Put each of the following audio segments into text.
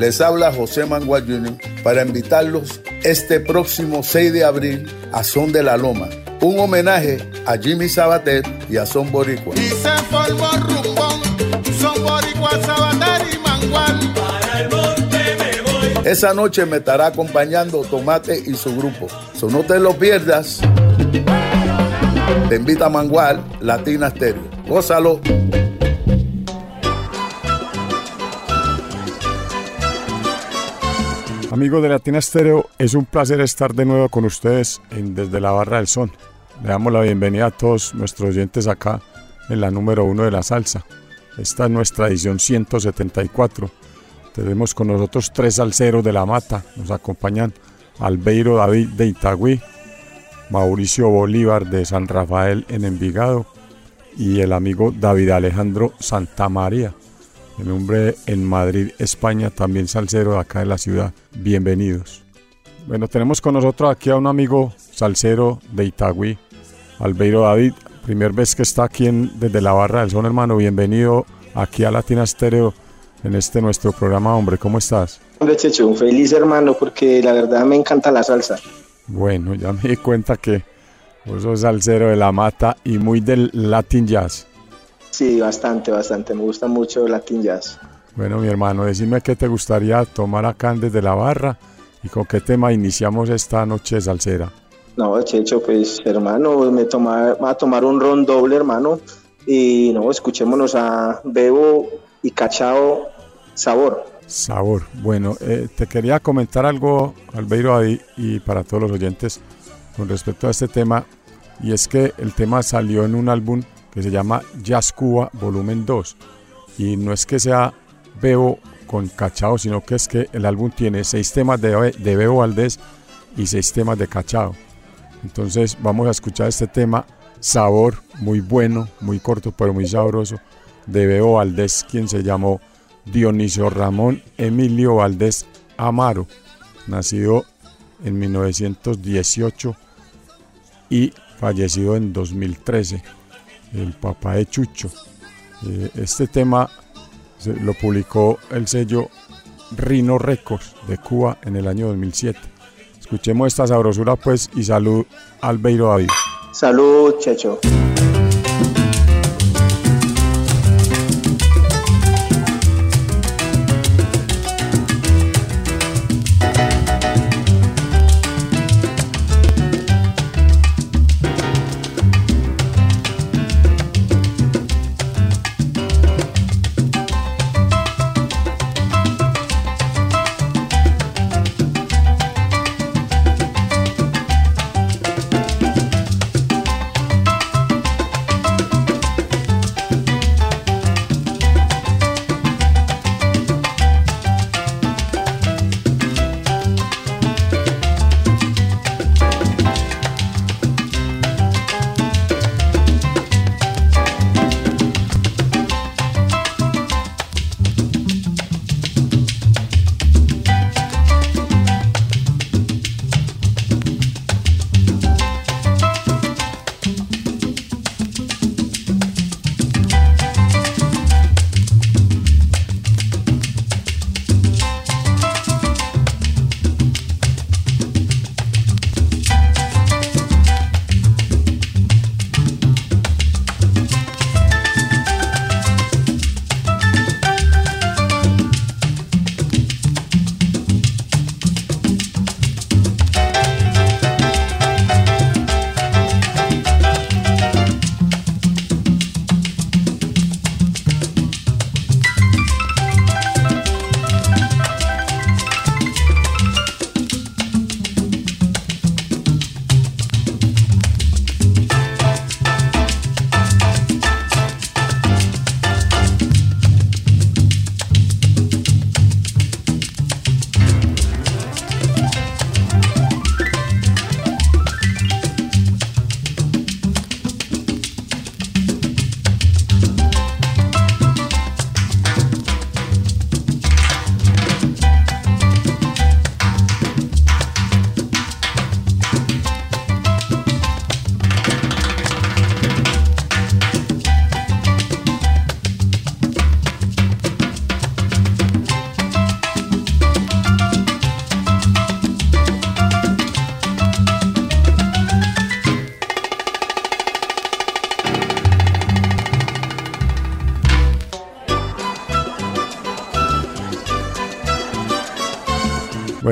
les habla José Mangual Jr. para invitarlos este próximo 6 de abril a Son de la Loma, un homenaje a Jimmy Sabater y a Son Boricua. Y se formó rumbón, Son Boricua, Sabater y Mangual. Para el monte me voy. Esa noche me estará acompañando Tomate y su grupo. So no te lo pierdas. Te invita a Mangual, Latina Stereo. Gózalo. Amigos de Latina Estéreo, es un placer estar de nuevo con ustedes en Desde la Barra del Son. Le damos la bienvenida a todos nuestros oyentes acá en la número uno de la salsa. Esta es nuestra edición 174. Tenemos con nosotros tres salseros de la mata. Nos acompañan Albeiro David de Itagüí, Mauricio Bolívar de San Rafael en Envigado y el amigo David Alejandro Santamaría el hombre en Madrid, España, también salsero de acá de la ciudad. Bienvenidos. Bueno, tenemos con nosotros aquí a un amigo salsero de Itagüí, Albeiro David. Primer vez que está aquí en, desde la barra del son, hermano. Bienvenido aquí a Latina Stereo en este nuestro programa, hombre. ¿Cómo estás? Hombre, Checho, un feliz hermano porque la verdad me encanta la salsa. Bueno, ya me di cuenta que vos sos salsero de la mata y muy del Latin Jazz. Sí, bastante, bastante. Me gusta mucho Latin Jazz. Bueno, mi hermano, decime qué te gustaría tomar acá desde la barra y con qué tema iniciamos esta noche salsera. No, Checho, pues hermano, me toma, va a tomar un ron doble, hermano. Y no, escuchémonos a Bebo y Cachao Sabor. Sabor. Bueno, eh, te quería comentar algo, Albeiro, ahí y para todos los oyentes con respecto a este tema. Y es que el tema salió en un álbum que se llama Jazz Cuba Volumen 2. Y no es que sea Bebo con Cachao, sino que es que el álbum tiene seis temas de, de Bebo Valdés y seis temas de Cachao. Entonces vamos a escuchar este tema, sabor muy bueno, muy corto pero muy sabroso, de Bebo Valdés, quien se llamó Dionisio Ramón Emilio Valdés Amaro, nacido en 1918 y fallecido en 2013 el papá de Chucho. Eh, este tema lo publicó el sello Rino Records de Cuba en el año 2007. Escuchemos esta sabrosura pues y salud Albeiro David. Salud, Checho.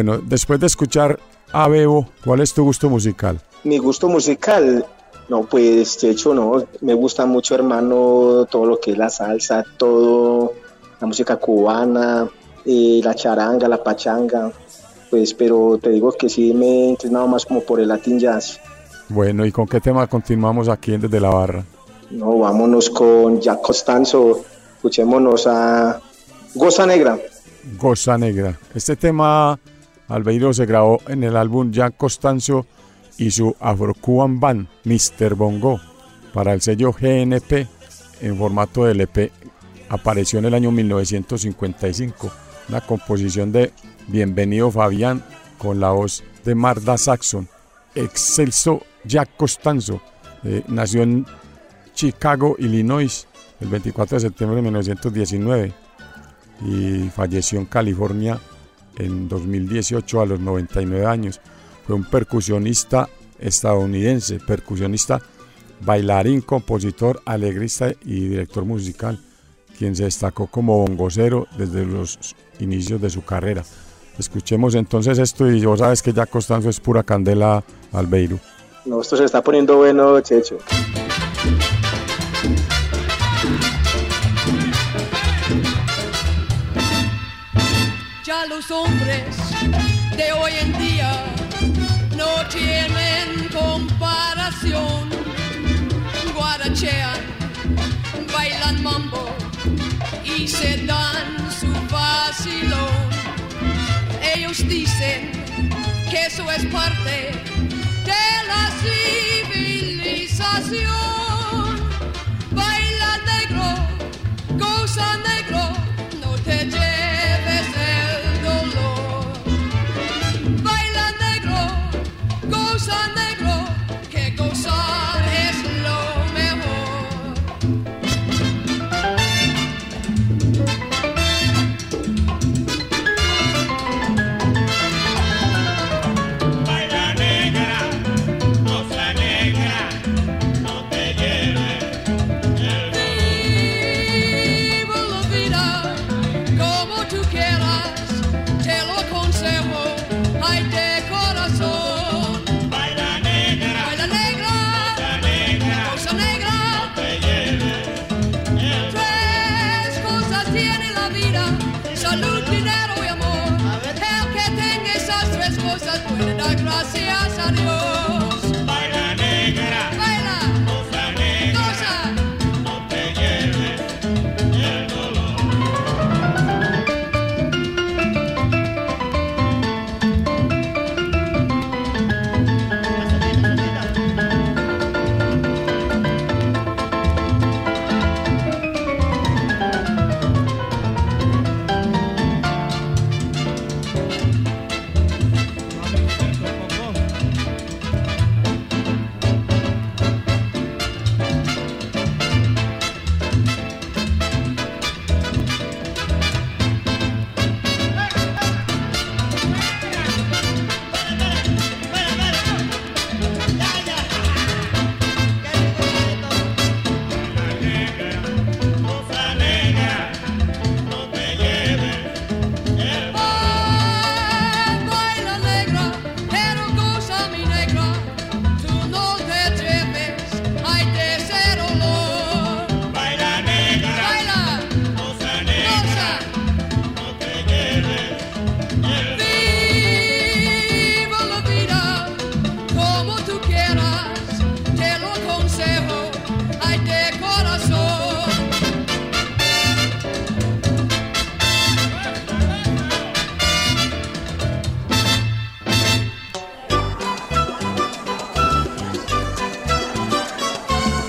Bueno, después de escuchar a Bebo, ¿cuál es tu gusto musical? Mi gusto musical, no, pues de hecho no, me gusta mucho hermano todo lo que es la salsa, todo, la música cubana, eh, la charanga, la pachanga, pues pero te digo que sí me he entrenado más como por el Latin Jazz. Bueno, ¿y con qué tema continuamos aquí en Desde la Barra? No, vámonos con Jack Costanzo, escuchémonos a Goza Negra. Goza Negra. Este tema, Albeiro, se grabó en el álbum Jack Costanzo y su Afro-Cuban Band, Mr. Bongo, para el sello GNP en formato de LP. Apareció en el año 1955. Una composición de Bienvenido Fabián con la voz de Marda Saxon. Excelso Jack Costanzo eh, nació en Chicago, Illinois, el 24 de septiembre de 1919 y falleció en California en 2018 a los 99 años. Fue un percusionista estadounidense, percusionista, bailarín, compositor, alegrista y director musical, quien se destacó como bongocero desde los inicios de su carrera. Escuchemos entonces esto y vos sabes que ya Costanzo es pura candela Albeiro. No, esto se está poniendo bueno, Checho. Hombres de hoy en día no tienen comparación. Guarachean, bailan mambo y se dan su vacilón. Ellos dicen que eso es parte de la civilización. Baila negro, goza negro, no te lleves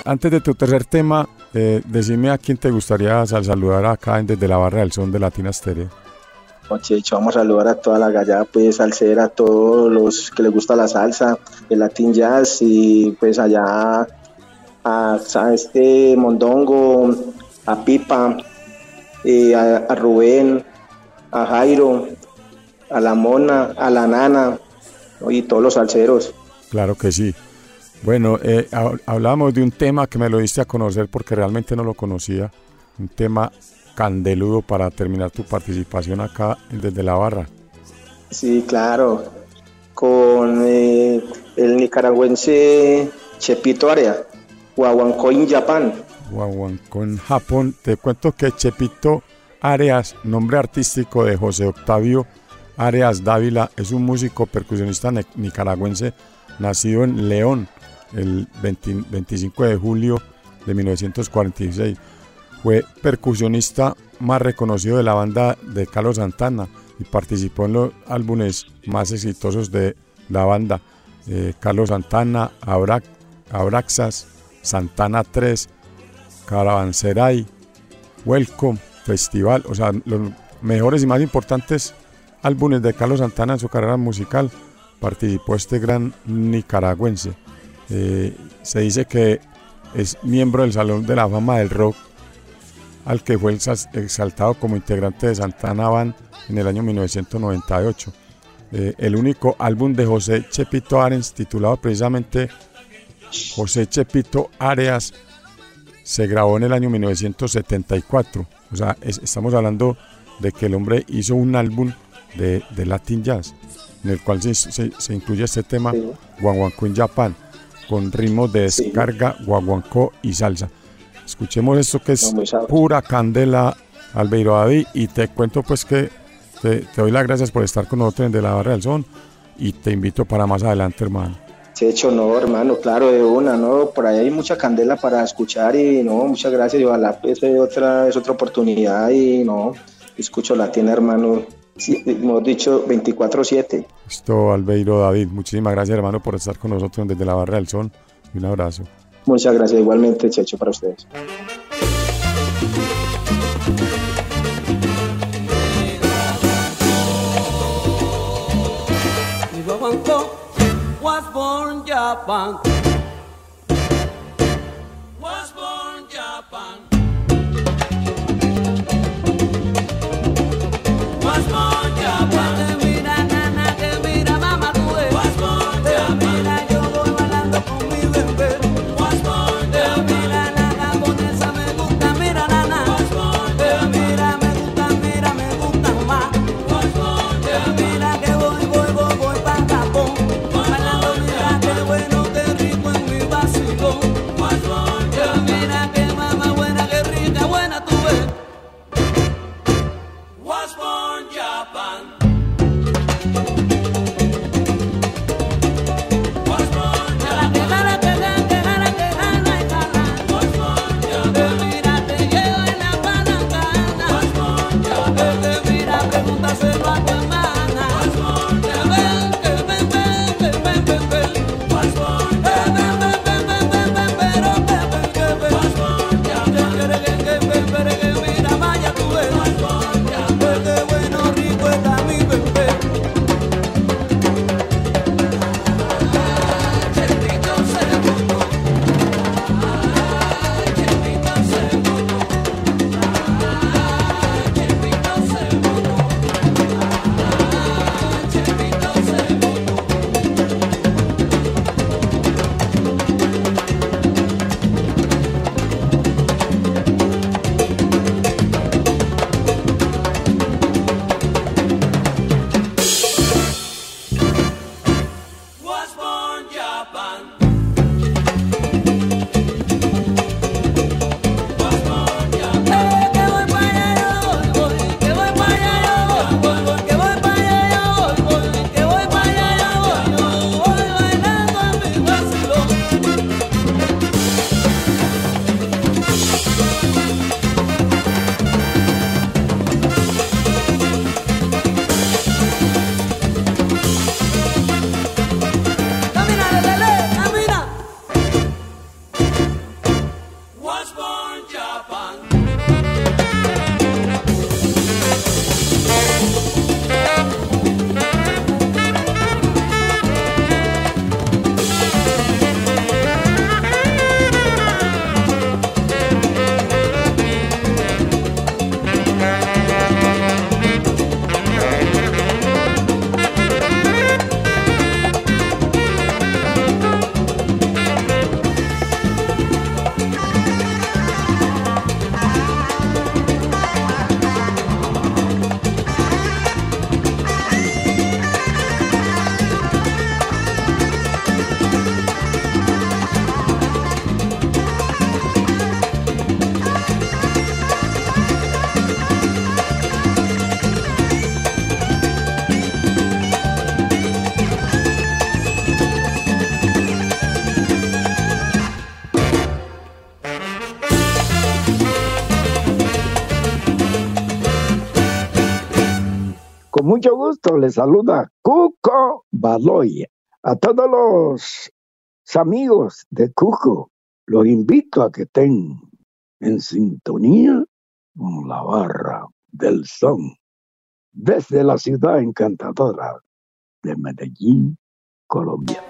Antes de tu tercer tema, eh, decime a quién te gustaría sal- saludar acá desde la barra del son de Latina Stereo. Checho, vamos a saludar a toda la gallada, pues salsera, a todos los que les gusta la salsa, el Latin Jazz y pues allá a, a este Mondongo, a Pipa, eh, a, a Rubén, a Jairo, a la Mona, a la Nana y todos los salseros. Claro que sí. Bueno, eh, ha- hablamos de un tema que me lo diste a conocer porque realmente no lo conocía. Un tema candeludo para terminar tu participación acá desde la barra. Sí, claro. Con eh, el nicaragüense Chepito Area, Guaguancó en Japón. Guaguancó en Japón. Te cuento que Chepito Areas, nombre artístico de José Octavio Areas Dávila, es un músico percusionista nicaragüense nacido en León el 20 25 de julio de 1946. Fue percusionista más reconocido de la banda de Carlos Santana y participó en los álbumes más exitosos de la banda. eh, Carlos Santana, Abra- Abraxas, Santana 3, Caravanserai, Welcome, Festival, o sea, los mejores y más importantes álbumes de Carlos Santana en su carrera musical participó este gran nicaragüense. Eh, se dice que es miembro del Salón de la Fama del Rock, al que fue exal- exaltado como integrante de Santana Band en el año 1998. Eh, el único álbum de José Chepito Arens, titulado precisamente José Chepito Areas, se grabó en el año 1974. O sea, es- estamos hablando de que el hombre hizo un álbum de, de Latin Jazz, en el cual se, se- se incluye este tema, Sí. Guaguancó en Japan, con ritmos de Sí. descarga, guaguancó y salsa. Escuchemos esto que es pura candela, Albeiro David, y te cuento pues que te, te doy las gracias por estar con nosotros en De la Barra del Son y te invito para más adelante, hermano. Checho, no, hermano, claro, de una, ¿no? Por ahí hay mucha candela para escuchar y no, muchas gracias y ojalá pues, eh, otra, es otra oportunidad y no, escucho latina, hermano, sí, hemos dicho 24-7. Esto, Albeiro David, muchísimas gracias, hermano, por estar con nosotros desde la Barra del Son y un abrazo. Muchas gracias igualmente, Checho, para ustedes. Was born Japan. Gusto, les saluda Cuco Baloy. A todos los amigos de Cuco, los invito a que estén en sintonía con la barra del son desde la ciudad encantadora de Medellín, Colombia.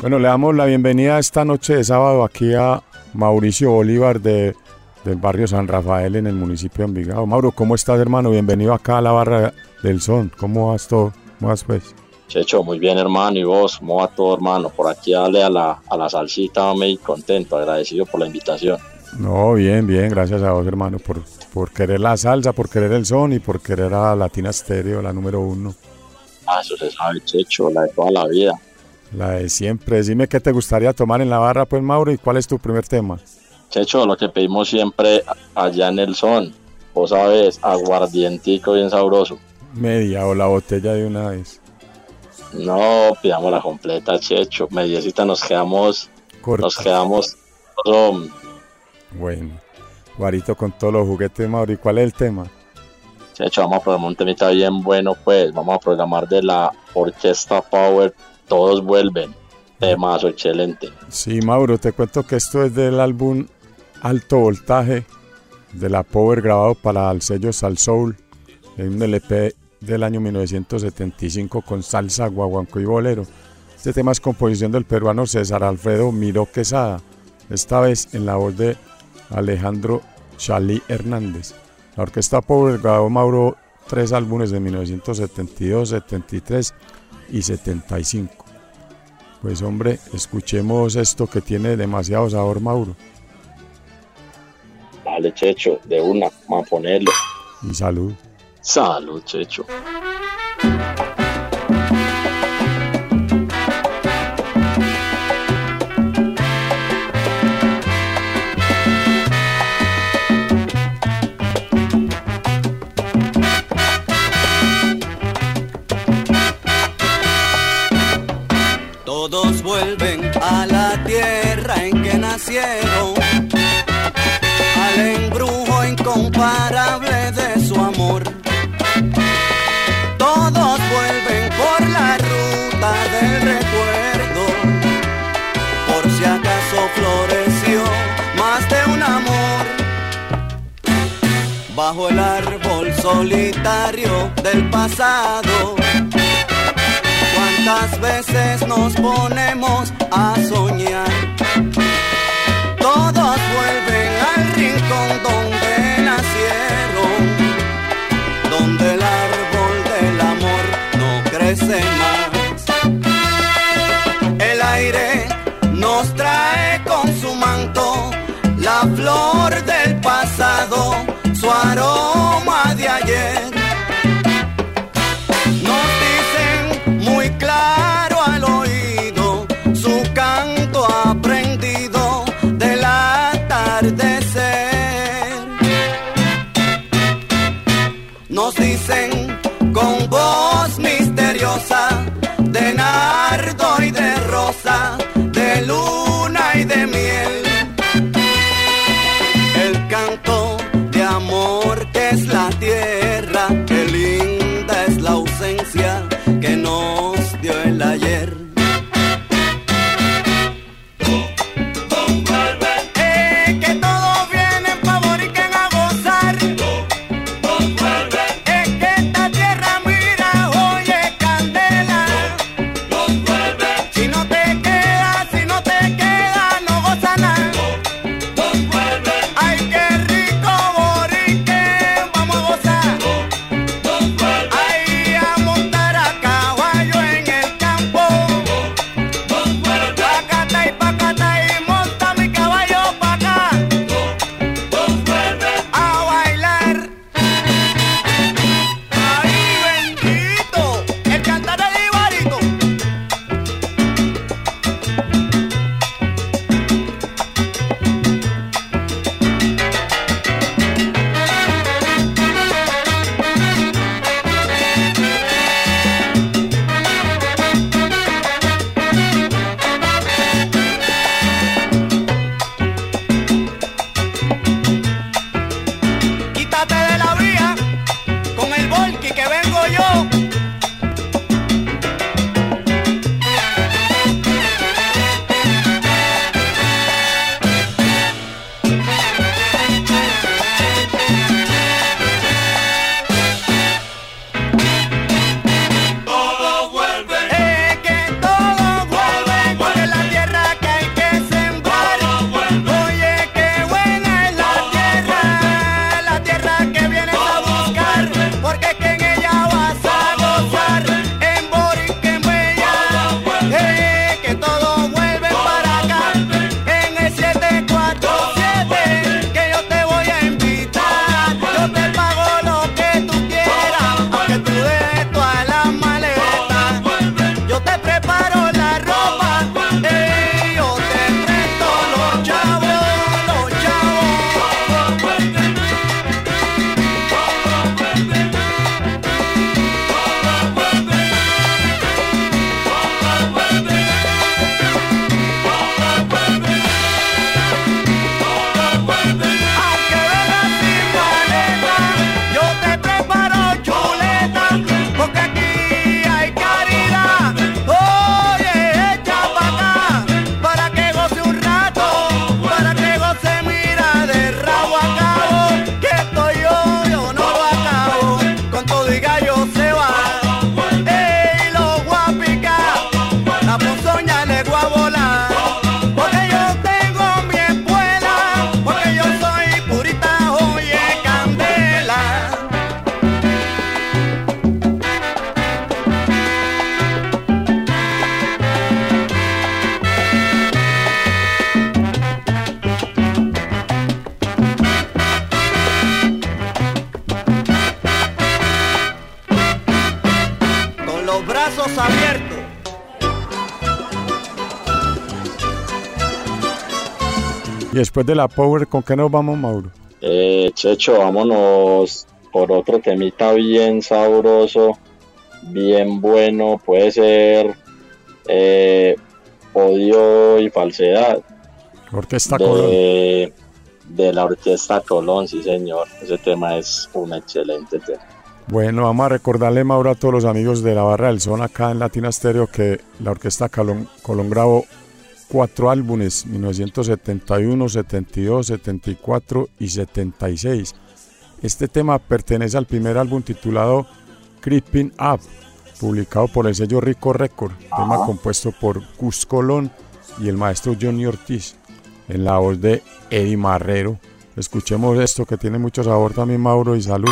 Bueno, le damos la bienvenida esta noche de sábado aquí a Mauricio Bolívar de, del barrio San Rafael en el municipio de Envigado. Mauro, ¿cómo estás, hermano? Bienvenido acá a la barra del son. ¿Cómo vas todo? ¿Cómo vas, pues? Checho, muy bien hermano, y vos, ¿cómo va todo hermano? Por aquí dale a la, a la salsita, me contento, agradecido por la invitación. No, bien, bien, gracias a vos, hermano, por, por querer la salsa, por querer el son y por querer a Latina Stereo, la número uno. Ah, eso se sabe, Checho, la de toda la vida. La de siempre. Decime qué te gustaría tomar en la barra, pues, Mauro, y cuál es tu primer tema. Checho, lo que pedimos siempre allá en el son, vos sabes, aguardientico bien sabroso. Media o la botella de una vez. No, pidamos la completa, Checho. Mediecita nos quedamos, Corta. nos quedamos, Bueno, Guarito con todos los juguetes, Mauro. ¿Y cuál es el tema? Checho, vamos a programar un temita bien bueno, pues. Vamos a programar de la Orquesta Power, Todos Vuelven. Temazo, excelente. Sí, Mauro, te cuento que esto es del álbum Alto Voltaje de la Power grabado para el sello Sal Soul en un LP del año 1975 con salsa, guaguanco y bolero. Este tema es composición del peruano César Alfredo Miró Quesada, esta vez en la voz de Alejandro Chalí Hernández. La orquesta Power grabó Mauro tres álbumes de 1972, 73 y 75. Pues hombre, escuchemos esto que tiene demasiado sabor, Mauro. Dale, Checho, de una, vamos a ponerlo. Y salud. Salud, Checho. Todos vuelven a la tierra en que nacieron, solitario del pasado. ¿Cuántas veces nos ponemos a soñar? Todos vuelven al rincón donde nacieron, donde el árbol del amor no crece más. El aire nos trae con su manto la flor del pasado, su aroma después de la Power, ¿con qué nos vamos, Mauro? Eh, Checho, vámonos por otro temita bien sabroso, bien bueno. Puede ser eh, odio y falsedad. Orquesta Colón. de, de la orquesta Colón, sí señor. Ese tema es un excelente tema. Bueno, vamos a recordarle, Mauro, a todos los amigos de la Barra del Son acá en Latina Stereo que la Orquesta Colón, Colón grabó cuatro álbumes, 1971, 72, 74 y 76. Este tema pertenece al primer álbum titulado Creeping Up, publicado por el sello Rico Record, tema compuesto por Cus Colón y el maestro Johnny Ortiz, en la voz de Eddie Marrero. Escuchemos esto que tiene mucho sabor también, Mauro, y salud.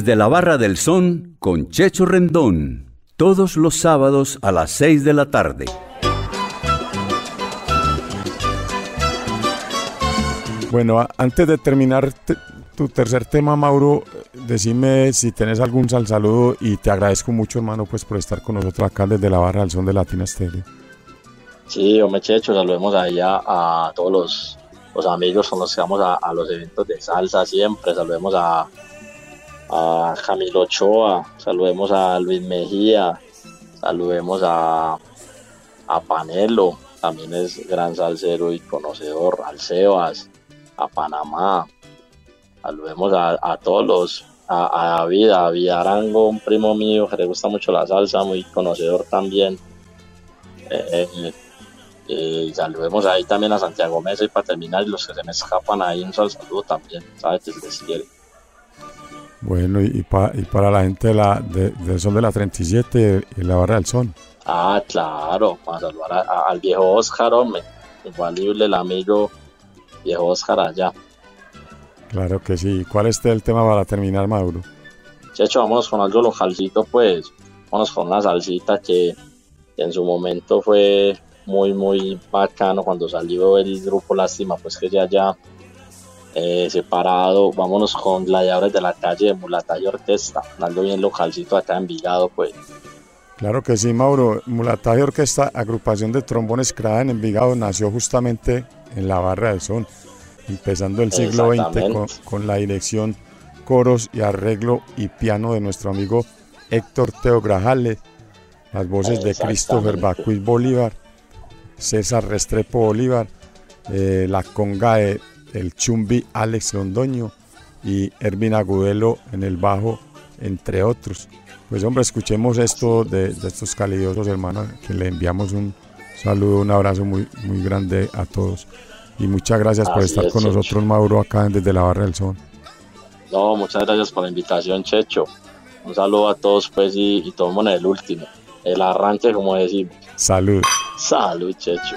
Desde la Barra del Son con Checho Rendón. Todos los sábados a las 6 de la tarde. Bueno, antes de terminar te- tu tercer tema, Mauro, decime si tenés algún sal saludo y te agradezco mucho, hermano, pues por estar con nosotros acá desde la barra del son de Latina Stereo. Sí, hombre, Checho, saludemos ahí a, a todos los, los amigos con los que vamos a, a los eventos de salsa siempre. Saludemos a, a Camilo Ochoa, saludemos a Luis Mejía, saludemos a, a Panelo, también es gran salsero y conocedor, al Sebas, a Panamá, saludemos a, a todos a, David, a David Arango, un primo mío que le gusta mucho la salsa, muy conocedor también. Eh, eh, eh, saludemos ahí también a Santiago Mesa y para terminar, los que se me escapan ahí, un sal saludo también, ¿sabes? Que les quiere. Bueno, y, pa- y para la gente de la, de- del son de la 37 y la barra del son. Ah, claro, para saludar a- a- al viejo Oscar, hombre, infalible el amigo viejo Oscar allá. Claro que sí. ¿Cuál es el tema para terminar, Mauro? Checho, vámonos con algo localcito, pues. Vámonos con una salsita que, que en su momento fue muy, muy bacano cuando salió el grupo Lástima, pues que ya ya eh, separado. Vámonos con Gladiadores de la Calle de Mulata y Orquesta, algo bien localcito acá en Vigado, pues. Claro que sí, Mauro. Mulataje Orquesta, agrupación de trombones creada en Envigado, nació justamente en la barra del son, empezando el siglo XX con, la dirección, coros y arreglo y piano de nuestro amigo Héctor Teo Grajales, las voces de Christopher. Bacuiz Bolívar, César Restrepo Bolívar, eh, la conga de el Chumbi Alex Londoño y Ervin Agudelo en el bajo, entre otros. Pues hombre, escuchemos esto de, de estos calidosos hermanos, que le enviamos un saludo, un abrazo muy, muy grande a todos. Y muchas gracias por estar es, con Checho. nosotros, Mauro, acá desde la Barra del Son. No, muchas gracias por la invitación, Checho. Un saludo a todos, pues, y, y tomemos el último. El arranque, como decimos. Salud. Salud, Checho.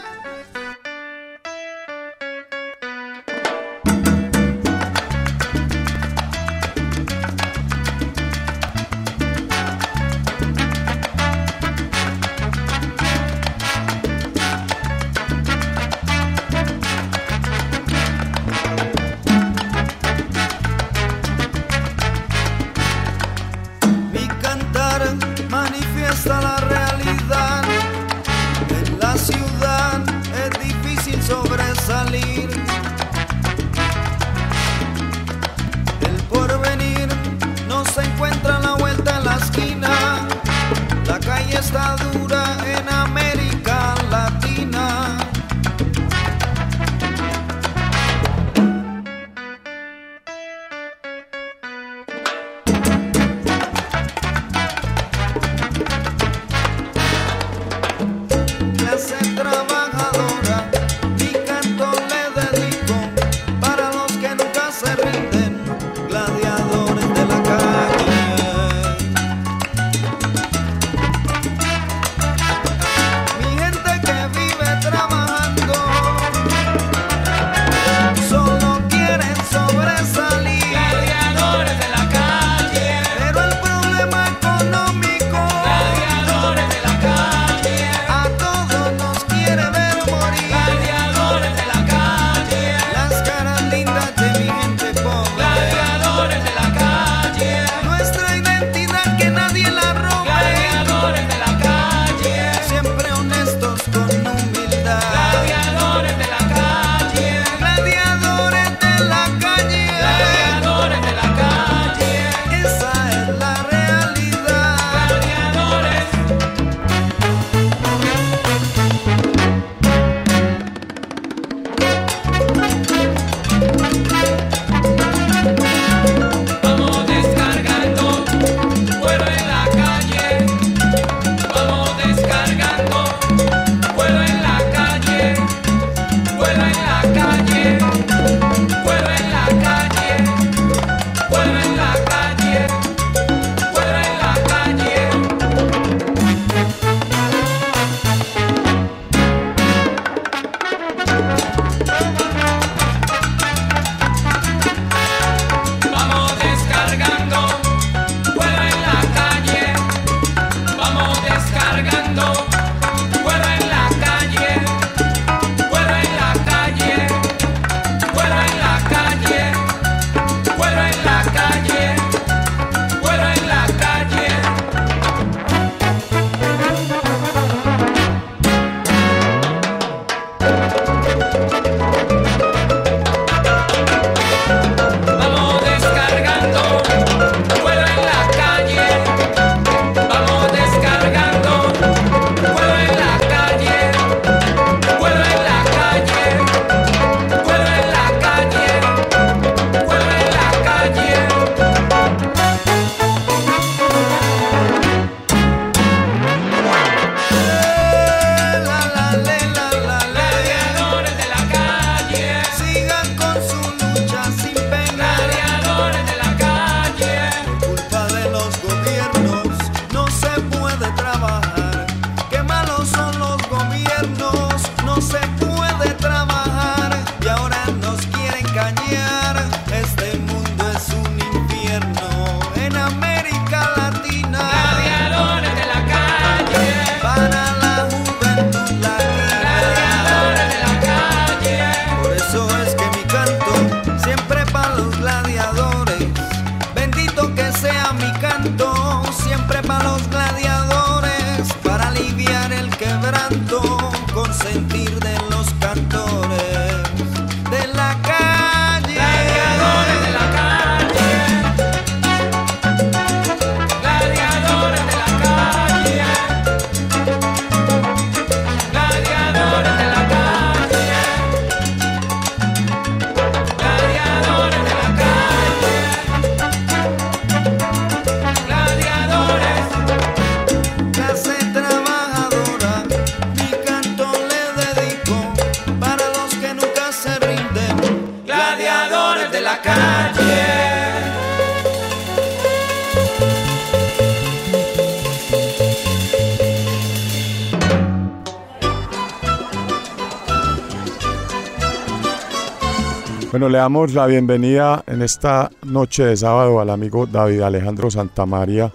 Bueno, le damos la bienvenida en esta noche de sábado al amigo David Alejandro Santamaría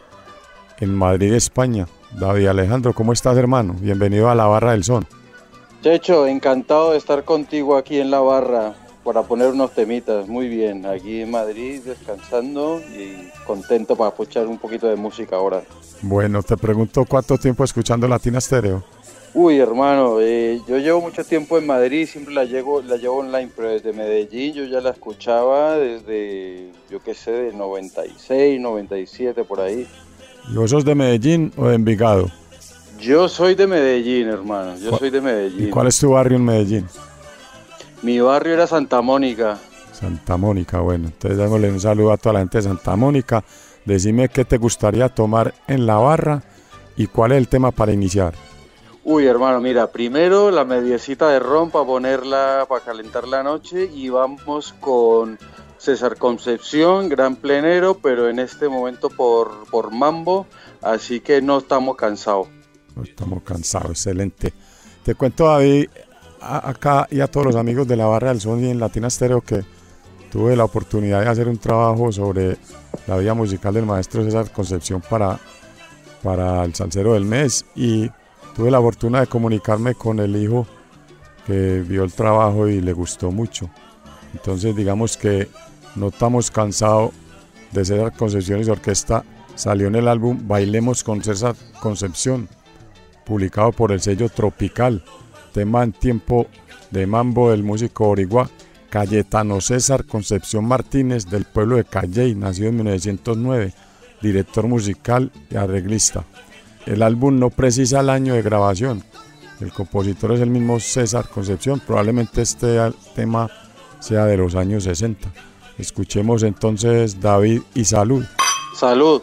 en Madrid, España. David Alejandro, ¿cómo estás, hermano? Bienvenido a la Barra del Son. Checho, encantado de estar contigo aquí en la barra para poner unos temitas. Muy bien, aquí en Madrid descansando y contento para escuchar un poquito de música ahora. Bueno, te pregunto cuánto tiempo escuchando Latina Stereo. Uy, hermano, eh, yo llevo mucho tiempo en Madrid, siempre la llevo, la llevo online, pero desde Medellín yo ya la escuchaba desde, yo qué sé, de 96, 97 por ahí. ¿Y vos sos de Medellín o de Envigado? Yo soy de Medellín, hermano, yo soy de ¿Y Medellín. cuál es tu barrio en Medellín? Mi barrio era Santa Mónica. Santa Mónica, bueno. Entonces démosle un saludo a toda la gente de Santa Mónica. Decime qué te gustaría tomar en la barra y cuál es el tema para iniciar. Uy, hermano, mira, primero la mediecita de ron para ponerla, para calentar la noche y vamos con César Concepción, gran plenero, pero en este momento por, por mambo, así que no estamos cansados. No Estamos cansados, excelente. Te cuento, David, acá y a todos los amigos de la Barra del Son y en Latina Stereo que tuve la oportunidad de hacer un trabajo sobre la vida musical del maestro César Concepción para, para el Salsero del Mes y tuve la fortuna de comunicarme con el hijo que vio el trabajo y le gustó mucho. Entonces digamos que no estamos cansados de César Concepción y orquesta. Salió en el álbum Bailemos con César Concepción, publicado por el sello Tropical, tema en tiempo de mambo del músico origua Cayetano César Concepción Martínez del pueblo de Calley, nacido en 1909, director musical y arreglista. El álbum no precisa el año de grabación. El compositor es el mismo César Concepción. Probablemente este tema sea de los años 60. Escuchemos entonces David y Salud. Salud.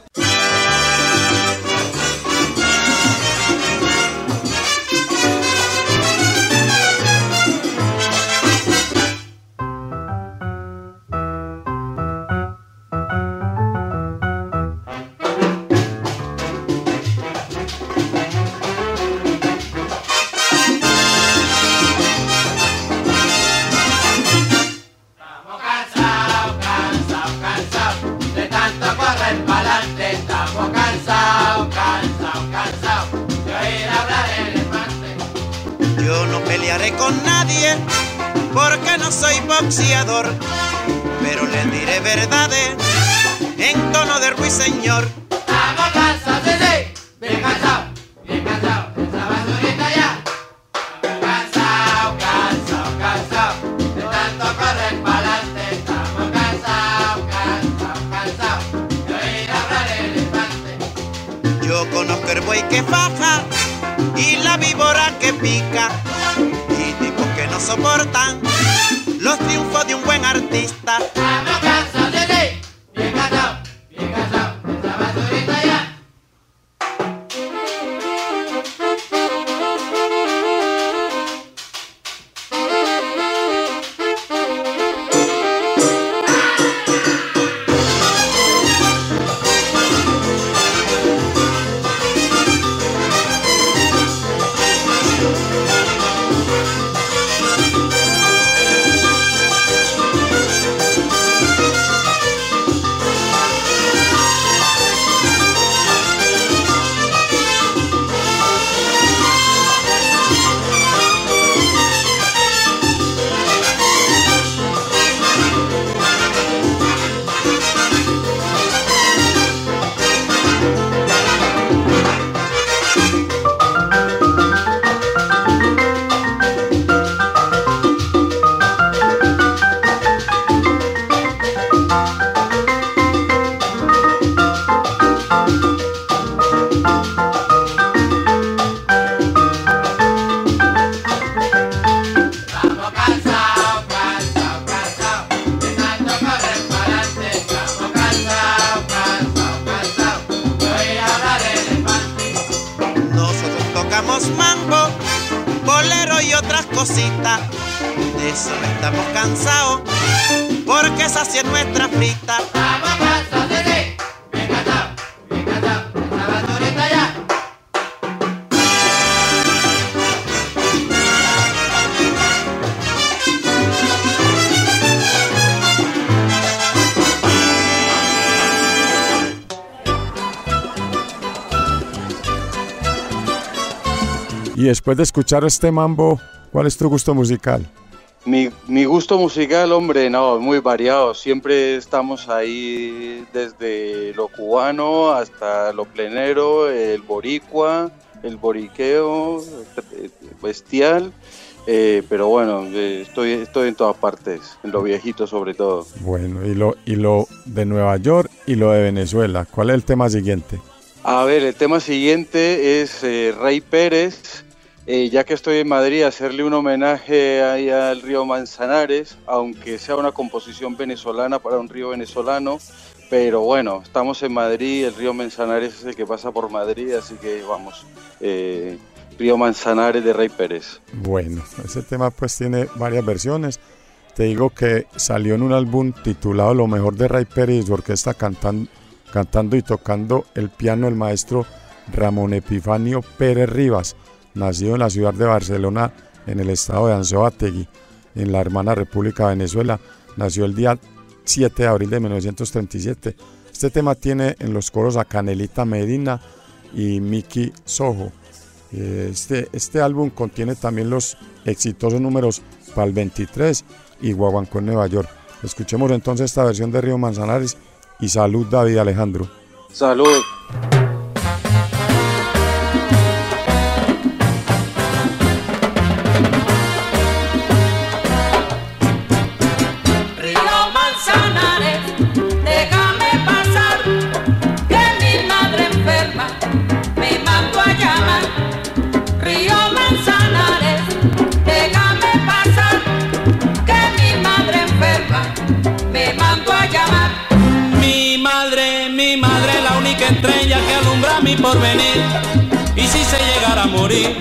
Y después de escuchar este mambo, ¿cuál es tu gusto musical? Mi, mi gusto musical, hombre, no, muy variado. Siempre estamos ahí desde lo cubano hasta lo plenero, el boricua, el boriqueo, bestial. eh, pero bueno, eh, estoy, estoy en todas partes, en lo viejito sobre todo. Bueno, y lo, y lo de Nueva York y lo de Venezuela. ¿Cuál es el tema siguiente? A ver, el tema siguiente es eh, Rey Pérez. Eh, ya que estoy en Madrid, hacerle un homenaje ahí al río Manzanares, aunque sea una composición venezolana para un río venezolano. Pero bueno, estamos en Madrid, el río Manzanares es el que pasa por Madrid, así que vamos. eh, río Manzanares de Rey Pérez. Bueno, ese tema pues tiene varias versiones. Te digo que salió en un álbum titulado Lo mejor de Ray Pérez y su orquesta cantan- cantando y tocando el piano el maestro Ramón Epifanio Pérez Rivas, nacido en la ciudad de Barcelona, en el estado de Anzoátegui, en la hermana República de Venezuela. Nació el día 7 de abril de 1937. Este tema tiene en los coros a Canelita Medina y Miki Sojo. Eh, Este, este álbum contiene también los exitosos números para el 23 y Guaguancó en Nueva York. Escuchemos entonces esta versión de Río Manzanares y salud David Alejandro. Salud. Estrella que alumbra mi porvenir. Y si se llegara a morir,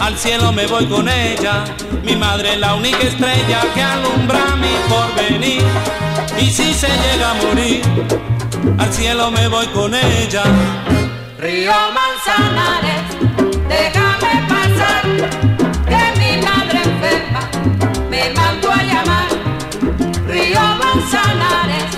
al cielo me voy con ella. Mi madre, la única estrella que alumbra mi porvenir. Y si se llega a morir, al cielo me voy con ella. Río Manzanares, déjame pasar, que mi madre enferma me mandó a llamar. Río Manzanares,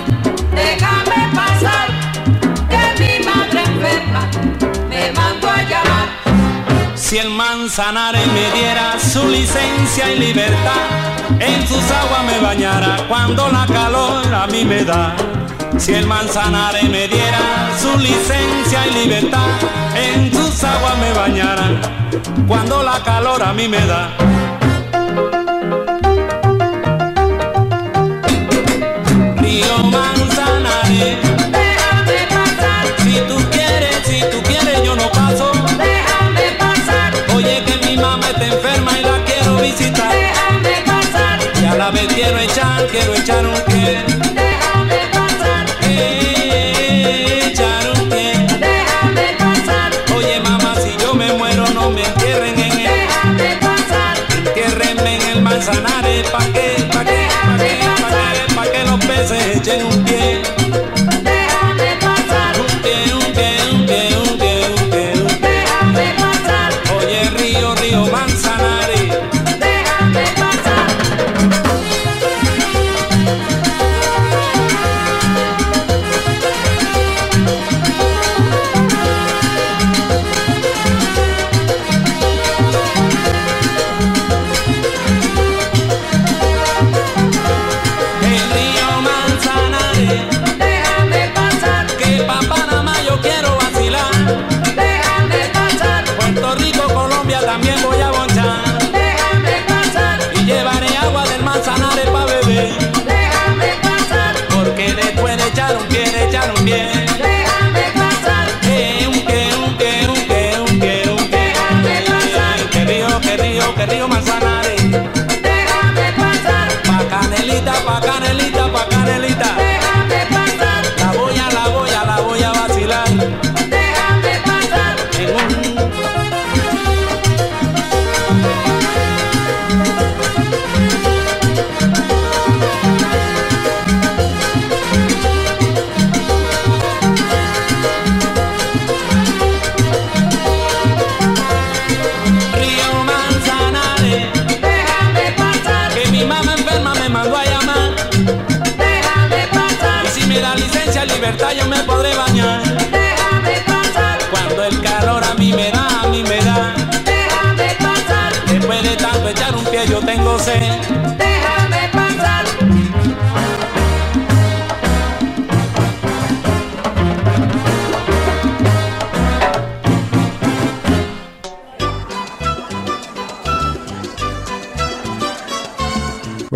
Si el Manzanares me diera su licencia y libertad, en sus aguas me bañara cuando la calor a mí me da. Si el Manzanares me diera su licencia y libertad, en sus aguas me bañara cuando la calor a mí me da. Quiero echar, quiero echar un pie.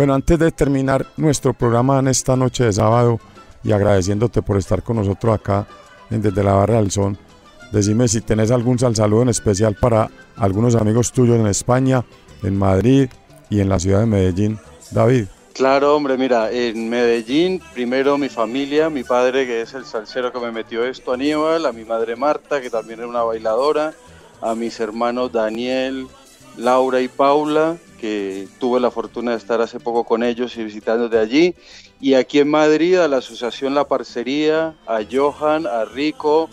Bueno, antes de terminar nuestro programa en esta noche de sábado y agradeciéndote por estar con nosotros acá en Desde la Barra del Son, decime si tenés algún sal saludo en especial para algunos amigos tuyos en España, en Madrid y en la ciudad de Medellín. David. Claro, hombre, mira, en Medellín, primero mi familia, mi padre, que es el salsero que me metió esto, Aníbal, a mi madre Marta, que también es una bailadora, a mis hermanos Daniel, Laura y Paula, que tuve la fortuna de estar hace poco con ellos y visitando de allí, y aquí en Madrid a la Asociación La Parcería, a Johan, a Rico,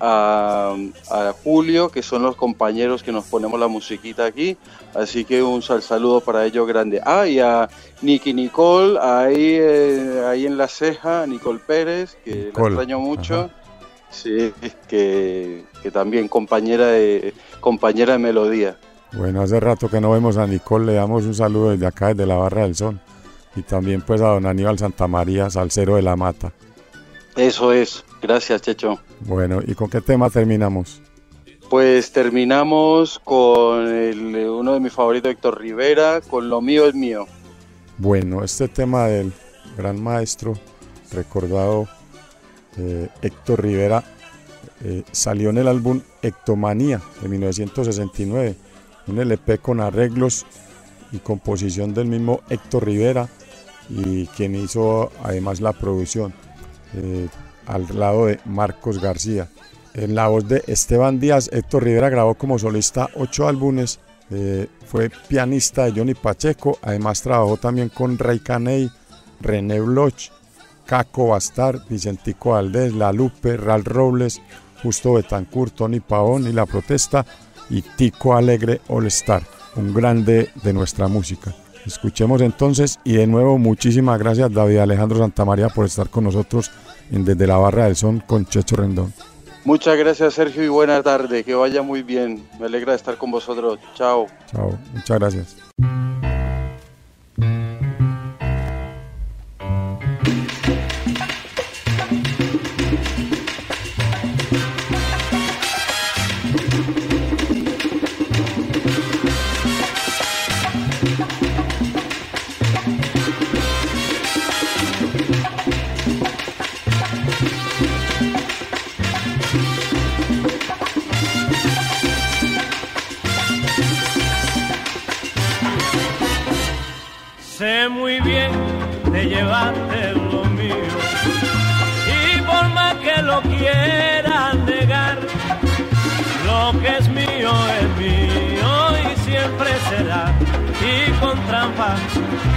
a, a Julio, que son los compañeros que nos ponemos la musiquita aquí. Así que un sal saludo para ellos grande. Ah, y a Nicky Nicole, ahí, eh, ahí en la ceja, Nicole Pérez, que la Nicole, extraño mucho. Sí, que, que también compañera de, compañera de melodía. Bueno, hace rato que no vemos a Nicole, le damos un saludo desde acá, desde la Barra del Son. Y también pues a don Aníbal Santamaría, salsero de la Mata. Eso es. Gracias, Checho. Bueno, ¿y con qué tema terminamos? Pues terminamos con el- uno de mis favoritos, Héctor Rivera, con Lo mío es mío. Bueno, este tema del gran maestro, recordado eh, Héctor Rivera, eh, salió en el álbum Ectomanía de 1969, un LP con arreglos y composición del mismo Héctor Rivera y quien hizo además la producción eh, al lado de Marcos García. En la voz de Esteban Díaz, Héctor Rivera grabó como solista ocho álbumes, eh, fue pianista de Johnny Pacheco, además trabajó también con Ray Caney, René Bloch, Caco Bastar, Vicentico Valdés, La Lupe, Ral Robles, Justo Betancourt, Tony Pavón y La Protesta y Tico Alegre All Star, un grande de nuestra música. Escuchemos entonces y de nuevo muchísimas gracias David Alejandro Santamaría por estar con nosotros en Desde la Barra del Son con Checho Rendón. Muchas gracias Sergio y buena tarde, que vaya muy bien. Me alegra estar con vosotros. Chao. Chao, muchas gracias.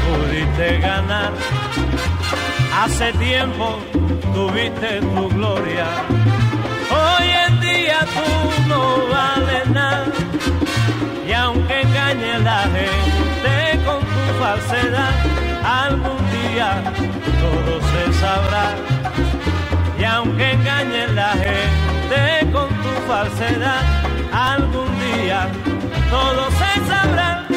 pudiste ganar. Hace tiempo tuviste tu gloria. Hoy en día tú no vales nada. Y aunque engañe la gente con tu falsedad, algún día todo se sabrá. Y aunque engañe la gente con tu falsedad, algún día todo se sabrá.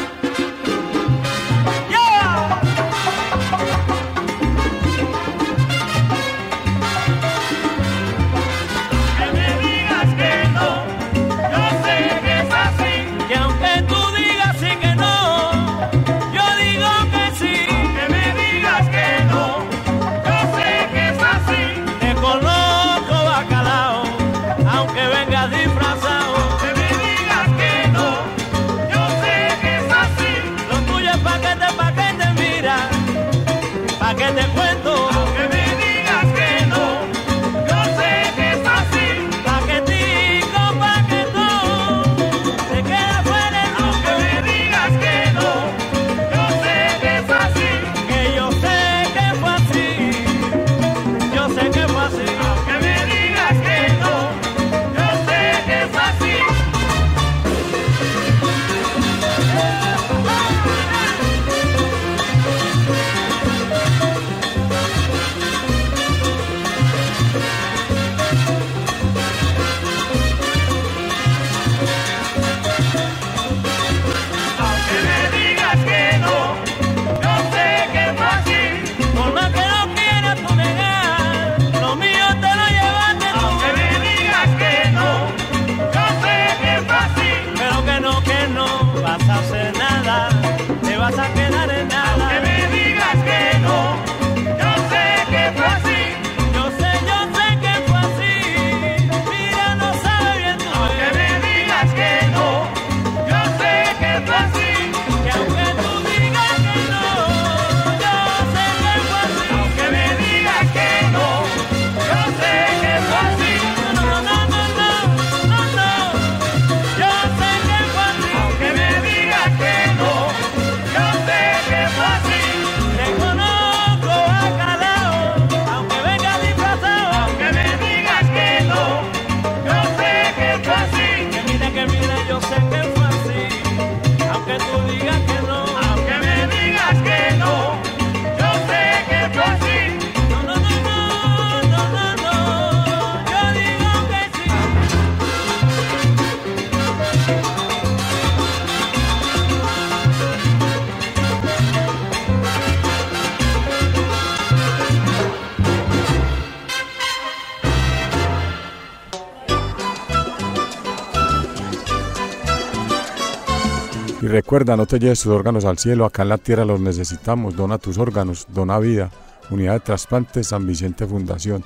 Recuerda, no te lleves tus órganos al cielo, acá en la tierra los necesitamos. Dona tus órganos, dona vida. Unidad de Trasplantes San Vicente Fundación.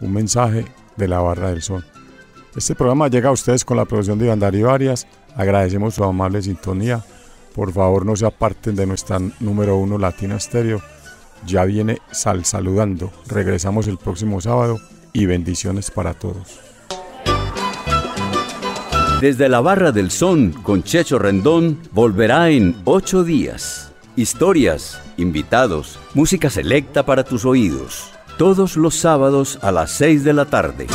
Un mensaje de la Barra del Sol. Este programa llega a ustedes con la producción de Iván Darío Agradecemos su amable sintonía. Por favor, no se aparten de nuestra número uno Latina Stereo. Ya viene Sal Saludando. Regresamos el próximo sábado y bendiciones para todos. Desde la Barra del Son con Checho Rendón volverá en ocho días. Historias, invitados, música selecta para tus oídos. Todos los sábados a las seis de la tarde.